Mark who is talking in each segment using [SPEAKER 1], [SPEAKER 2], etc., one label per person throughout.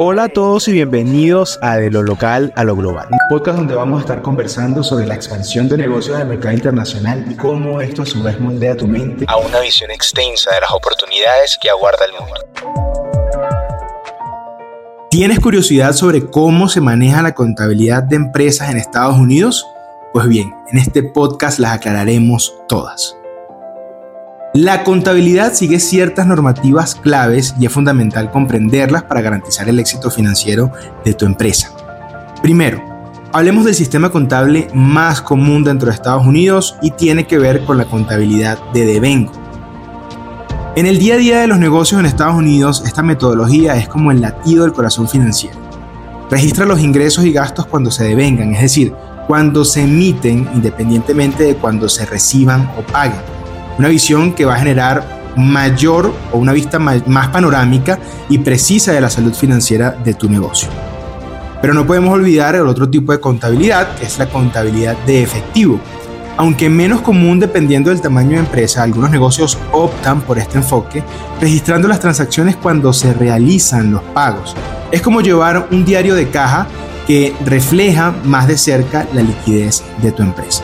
[SPEAKER 1] Hola a todos y bienvenidos a De lo local a lo global, un podcast donde vamos a estar conversando sobre la expansión de negocios del mercado internacional y cómo esto a su vez moldea tu mente
[SPEAKER 2] a una visión extensa de las oportunidades que aguarda el mundo.
[SPEAKER 1] ¿Tienes curiosidad sobre cómo se maneja la contabilidad de empresas en Estados Unidos? Pues bien, en este podcast las aclararemos todas. La contabilidad sigue ciertas normativas claves y es fundamental comprenderlas para garantizar el éxito financiero de tu empresa. Primero, hablemos del sistema contable más común dentro de Estados Unidos y tiene que ver con la contabilidad de devengo. En el día a día de los negocios en Estados Unidos, esta metodología es como el latido del corazón financiero. Registra los ingresos y gastos cuando se devengan, es decir, cuando se emiten independientemente de cuando se reciban o paguen una visión que va a generar mayor o una vista más panorámica y precisa de la salud financiera de tu negocio. Pero no podemos olvidar el otro tipo de contabilidad, que es la contabilidad de efectivo. Aunque menos común dependiendo del tamaño de empresa, algunos negocios optan por este enfoque, registrando las transacciones cuando se realizan los pagos. Es como llevar un diario de caja que refleja más de cerca la liquidez de tu empresa.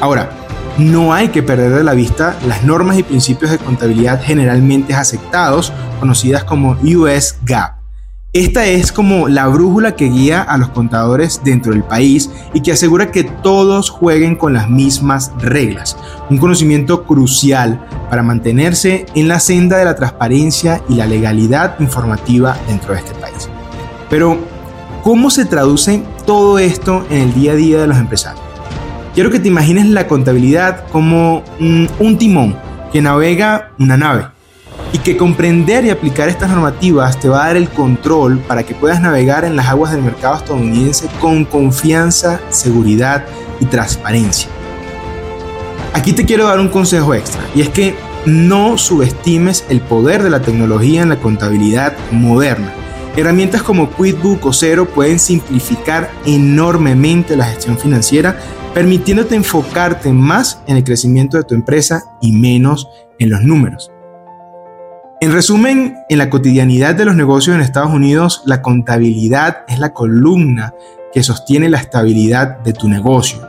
[SPEAKER 1] Ahora, no hay que perder de la vista las normas y principios de contabilidad generalmente aceptados, conocidas como US GAAP. Esta es como la brújula que guía a los contadores dentro del país y que asegura que todos jueguen con las mismas reglas. Un conocimiento crucial para mantenerse en la senda de la transparencia y la legalidad informativa dentro de este país. Pero, ¿cómo se traduce todo esto en el día a día de los empresarios? Quiero que te imagines la contabilidad como un, timón que navega una nave y que comprender y aplicar estas normativas te va a dar el control para que puedas navegar en las aguas del mercado estadounidense con confianza, seguridad y transparencia. Aquí te quiero dar un consejo extra y es que no subestimes el poder de la tecnología en la contabilidad moderna. Herramientas como QuickBook o Zero pueden simplificar enormemente la gestión financiera permitiéndote enfocarte más en el crecimiento de tu empresa y menos en los números. En resumen, en la cotidianidad de los negocios en Estados Unidos, la contabilidad es la columna que sostiene la estabilidad de tu negocio.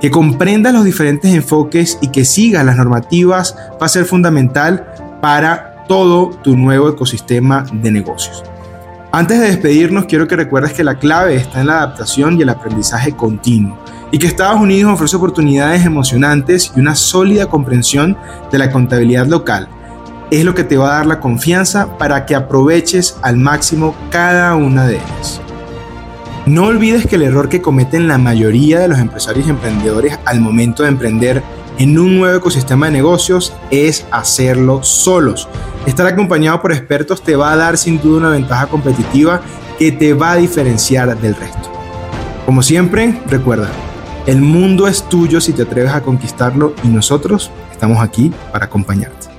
[SPEAKER 1] Que comprendas los diferentes enfoques y que sigas las normativas va a ser fundamental para todo tu nuevo ecosistema de negocios. Antes de despedirnos, quiero que recuerdes que la clave está en la adaptación y el aprendizaje continuo y que Estados Unidos ofrece oportunidades emocionantes y una sólida comprensión de la contabilidad local. Es lo que te va a dar la confianza para que aproveches al máximo cada una de ellas. No olvides que el error que cometen la mayoría de los empresarios y emprendedores al momento de emprender en un nuevo ecosistema de negocios es hacerlo solos. Estar acompañado por expertos te va a dar sin duda una ventaja competitiva que te va a diferenciar del resto. Como siempre, recuerda, el mundo es tuyo si te atreves a conquistarlo y nosotros estamos aquí para acompañarte.